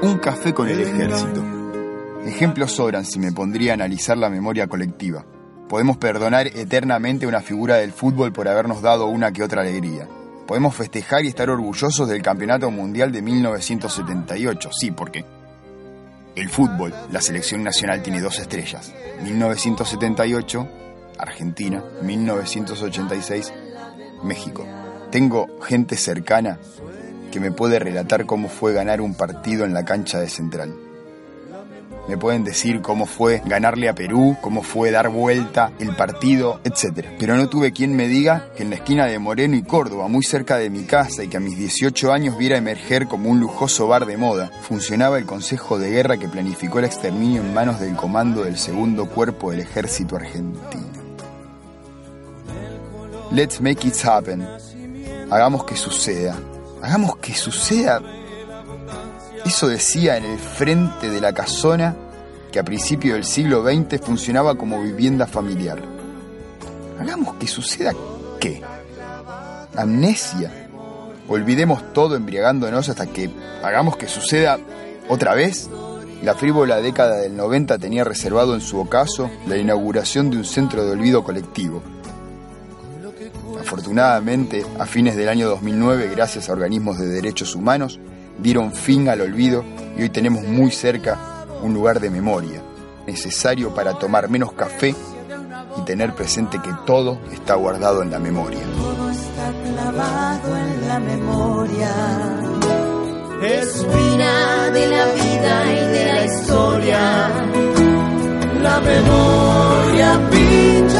Un café con el ejército. Ejemplos sobran si me pondría a analizar la memoria colectiva. Podemos perdonar eternamente una figura del fútbol por habernos dado una que otra alegría. Podemos festejar y estar orgullosos del Campeonato Mundial de 1978, sí, porque el fútbol, la selección nacional tiene dos estrellas. 1978, Argentina, 1986, México. Tengo gente cercana que me puede relatar cómo fue ganar un partido en la cancha de Central. Me pueden decir cómo fue ganarle a Perú, cómo fue dar vuelta el partido, etc. Pero no tuve quien me diga que en la esquina de Moreno y Córdoba, muy cerca de mi casa y que a mis 18 años viera emerger como un lujoso bar de moda, funcionaba el Consejo de Guerra que planificó el exterminio en manos del comando del segundo cuerpo del ejército argentino. Let's make it happen hagamos que suceda. Hagamos que suceda. Eso decía en el frente de la casona que a principios del siglo XX funcionaba como vivienda familiar. Hagamos que suceda qué? Amnesia. Olvidemos todo embriagándonos hasta que hagamos que suceda otra vez. La frívola década del 90 tenía reservado en su ocaso la inauguración de un centro de olvido colectivo Afortunadamente, a fines del año 2009, gracias a organismos de derechos humanos, dieron fin al olvido y hoy tenemos muy cerca un lugar de memoria, necesario para tomar menos café y tener presente que todo está guardado en la memoria. Todo está clavado en la memoria. Espina de la vida y de la historia. La memoria